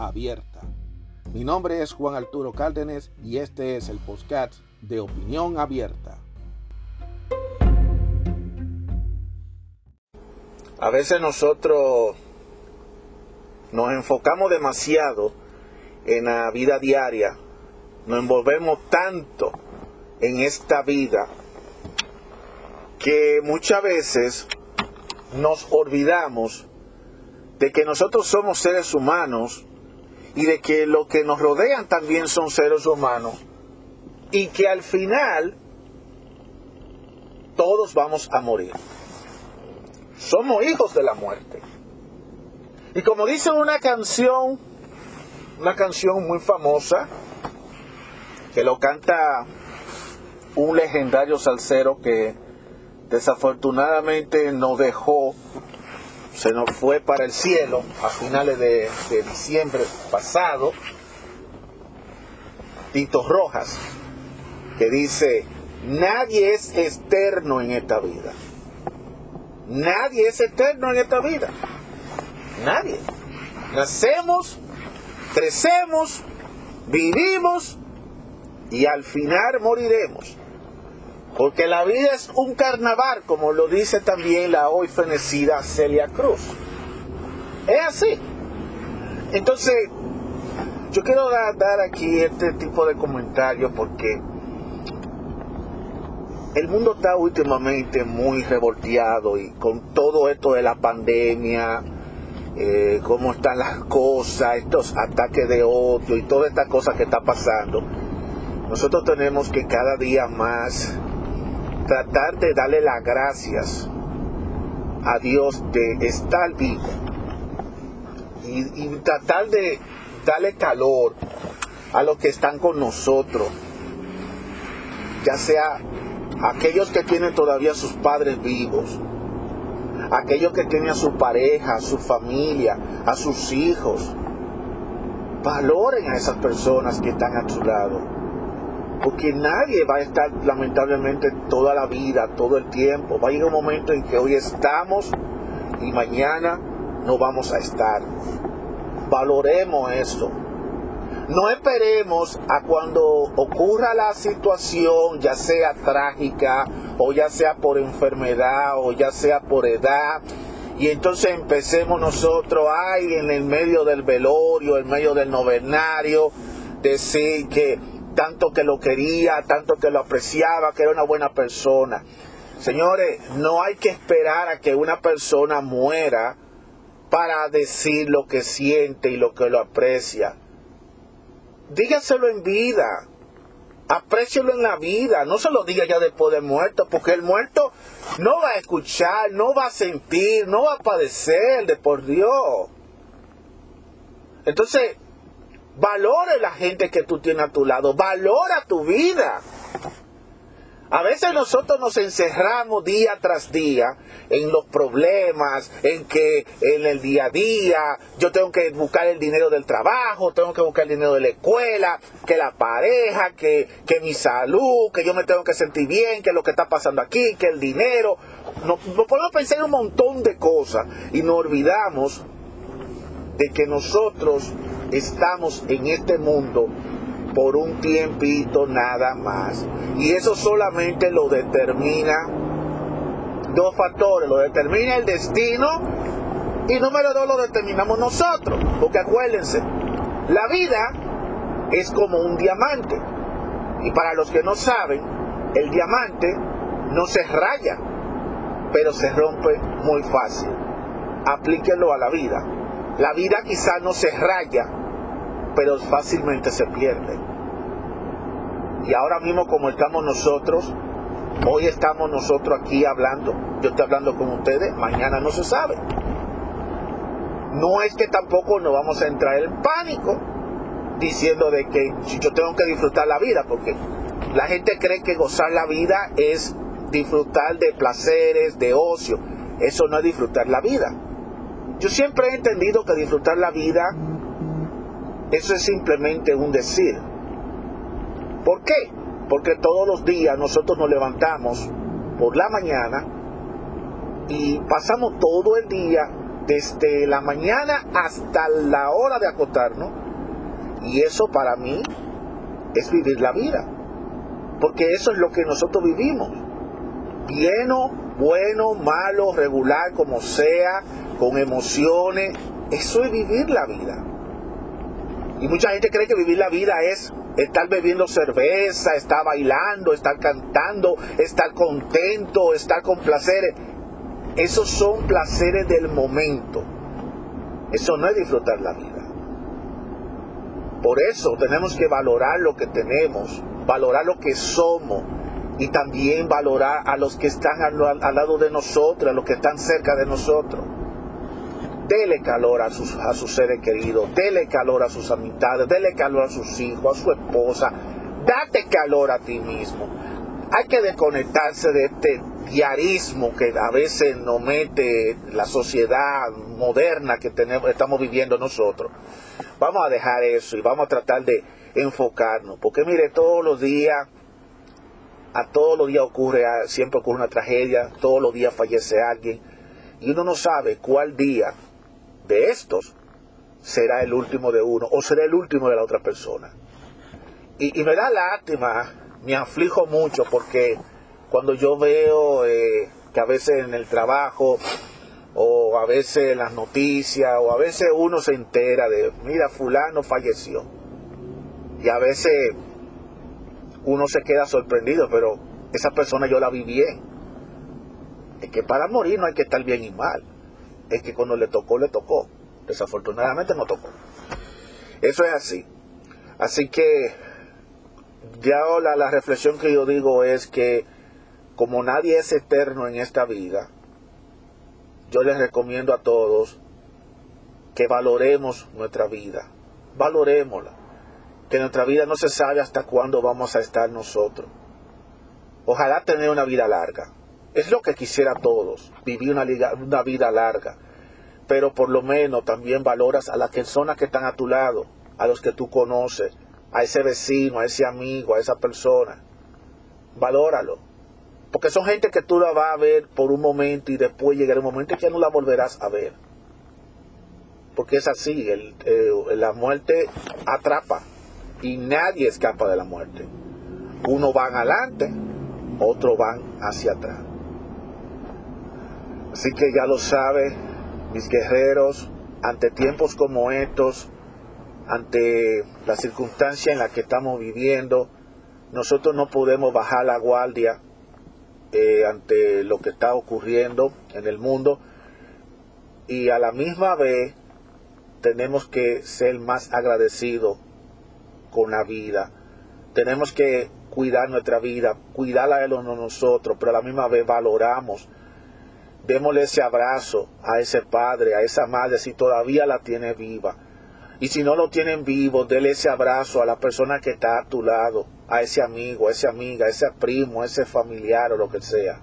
abierta. Mi nombre es Juan Arturo Cárdenas y este es el podcast de Opinión Abierta. A veces nosotros nos enfocamos demasiado en la vida diaria, nos envolvemos tanto en esta vida que muchas veces nos olvidamos de que nosotros somos seres humanos y de que lo que nos rodean también son seres humanos y que al final todos vamos a morir. Somos hijos de la muerte. Y como dice una canción, una canción muy famosa, que lo canta un legendario salsero que desafortunadamente nos dejó, se nos fue para el cielo a finales de, diciembre pasado, Tito Rojas, que dice, nadie es externo en esta vida. Nadie es eterno en esta vida. Nadie. Nacemos, crecemos, vivimos y al final moriremos. Porque la vida es un carnaval, como lo dice también la hoy fenecida Celia Cruz. Es así. Entonces, yo quiero dar, aquí este tipo de comentarios porque el mundo está últimamente muy revolteado y con todo esto de la pandemia, eh, cómo están las cosas, estos ataques de odio y toda esta cosa que está pasando, nosotros tenemos que cada día más tratar de darle las gracias a Dios de estar vivo y, tratar de darle calor a los que están con nosotros, ya sea aquellos que tienen todavía sus padres vivos, aquellos que tienen a su pareja, a su familia, a sus hijos. Valoren a esas personas que están a su lado. Porque nadie va a estar lamentablemente toda la vida, todo el tiempo. Va a llegar un momento en que hoy estamos y mañana no vamos a estar. Valoremos eso. No esperemos a cuando ocurra la situación, ya sea trágica, o ya sea por enfermedad, o ya sea por edad, y entonces empecemos nosotros, ay, en el medio del velorio, en medio del novenario, decir que tanto que lo quería, tanto que lo apreciaba, que era una buena persona. Señores, no hay que esperar a que una persona muera para decir lo que siente y lo que lo aprecia dígaselo en vida. Aprécielo en la vida, no se lo diga ya después de muerto, porque el muerto no va a escuchar, no va a sentir, no va a padecer de por Dios. Entonces, valore la gente que tú tienes a tu lado, valora tu vida. A veces nosotros nos encerramos día tras día en los problemas, en que en el día a día yo tengo que buscar el dinero del trabajo, tengo que buscar el dinero de la escuela, que la pareja, que, que mi salud, que yo me tengo que sentir bien, que lo que está pasando aquí, que el dinero. Nos, nos podemos pensar en un montón de cosas y nos olvidamos de que nosotros estamos en este mundo por un tiempito nada más. Y eso solamente lo determina dos factores. Lo determina el destino y número dos lo determinamos nosotros. Porque acuérdense, la vida es como un diamante. Y para los que no saben, el diamante no se raya, pero se rompe muy fácil. Aplíquenlo a la vida. La vida quizá no se raya, pero fácilmente se pierde. Y ahora mismo como estamos nosotros, hoy estamos nosotros aquí hablando, yo estoy hablando con ustedes, mañana no se sabe. No es que tampoco nos vamos a entrar en pánico, diciendo de que yo tengo que disfrutar la vida, porque la gente cree que gozar la vida es disfrutar de placeres, de ocio. Eso no es disfrutar la vida. Yo siempre he entendido que disfrutar la vida, eso es simplemente un decir. ¿Por qué? Porque todos los días nosotros nos levantamos por la mañana y pasamos todo el día, desde la mañana hasta la hora de acotarnos. Y eso para mí es vivir la vida. Porque eso es lo que nosotros vivimos. Lleno, bueno, malo, regular, como sea, con emociones. Eso es vivir la vida. Y mucha gente cree que vivir la vida es estar bebiendo cerveza, estar bailando, estar cantando, estar contento, estar con placeres. Esos son placeres del momento. Eso no es disfrutar la vida. Por eso tenemos que valorar lo que tenemos, valorar lo que somos y también valorar a los que están al, lado de nosotros, a los que están cerca de nosotros. Dele calor a sus, a sus seres queridos, dele calor a sus amistades, dele calor a sus hijos, a su esposa. Date calor a ti mismo. Hay que desconectarse de este diarismo que a veces nos mete la sociedad moderna que tenemos, estamos viviendo nosotros. Vamos a dejar eso y vamos a tratar de enfocarnos. Porque mire, todos los días, a todos los días ocurre, siempre ocurre una tragedia, todos los días fallece alguien. Y uno no sabe cuál día de estos será el último de uno o será el último de la otra persona. Y, me da lástima, me aflijo mucho porque cuando yo veo eh, que a veces en el trabajo o a veces en las noticias o a veces uno se entera de, mira, fulano falleció. Y a veces uno se queda sorprendido, pero esa persona yo la vi bien. Es que para morir no hay que estar bien y mal. Es que cuando le tocó, le tocó. Desafortunadamente no tocó. Eso es así. Así que ya la, la reflexión que yo digo es que como nadie es eterno en esta vida, yo les recomiendo a todos que valoremos nuestra vida, valorémosla, que nuestra vida no se sabe hasta cuándo vamos a estar nosotros. Ojalá tener una vida larga. Es lo que quisiera todos, vivir una, vida larga. Pero por lo menos también valoras a las personas que están a tu lado, a los que tú conoces, a ese vecino, a ese amigo, a esa persona. Valóralo porque son gente que tú la vas a ver por un momento y después llegará un momento que ya no la volverás a ver. Porque es así, el, eh, la muerte atrapa y nadie escapa de la muerte. Uno van adelante, otros van hacia atrás. Así que ya lo sabe, mis guerreros, ante tiempos como estos, ante la circunstancia en la que estamos viviendo, nosotros no podemos bajar la guardia eh, ante lo que está ocurriendo en el mundo y a la misma vez tenemos que ser más agradecidos con la vida. Tenemos que cuidar nuestra vida, cuidarla de nosotros, pero a la misma vez valoramos. Démosle ese abrazo a ese padre, a esa madre, si todavía la tiene viva. Y si no lo tienen vivo, déle ese abrazo a la persona que está a tu lado a ese amigo, a esa amiga, a ese primo, a ese familiar o lo que sea.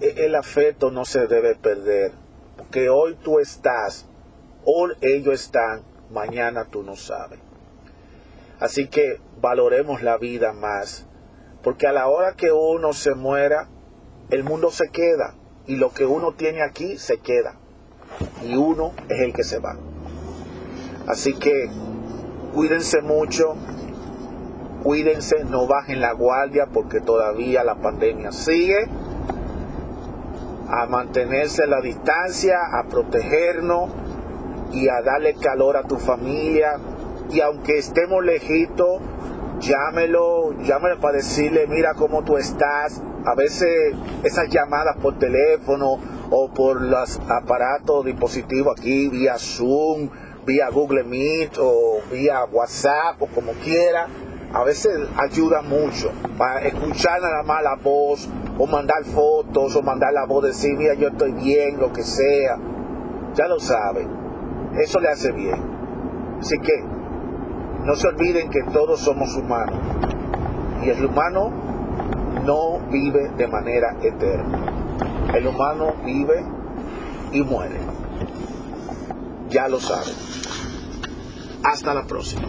E, el afecto no se debe perder, porque hoy tú estás, hoy ellos están, mañana tú no sabes. Así que valoremos la vida más, porque a la hora que uno se muera, el mundo se queda y lo que uno tiene aquí se queda y uno es el que se va. Así que cuídense mucho, cuídense, no bajen la guardia porque todavía la pandemia sigue. A mantenerse la distancia, a protegernos y a darle calor a tu familia. Y aunque estemos lejitos, llámelo, llámelo para decirle, mira cómo tú estás. A veces esas llamadas por teléfono o por los aparatos dispositivos aquí, vía Zoom, vía Google Meet o vía WhatsApp o como quiera a veces ayuda mucho para escuchar nada más la voz o mandar fotos o mandar la voz decir mira yo estoy bien lo que sea. Ya lo sabe. Eso le hace bien. Así que no se olviden que todos somos humanos y el humano no vive de manera eterna. El humano vive y muere. Ya lo saben. Hasta la próxima.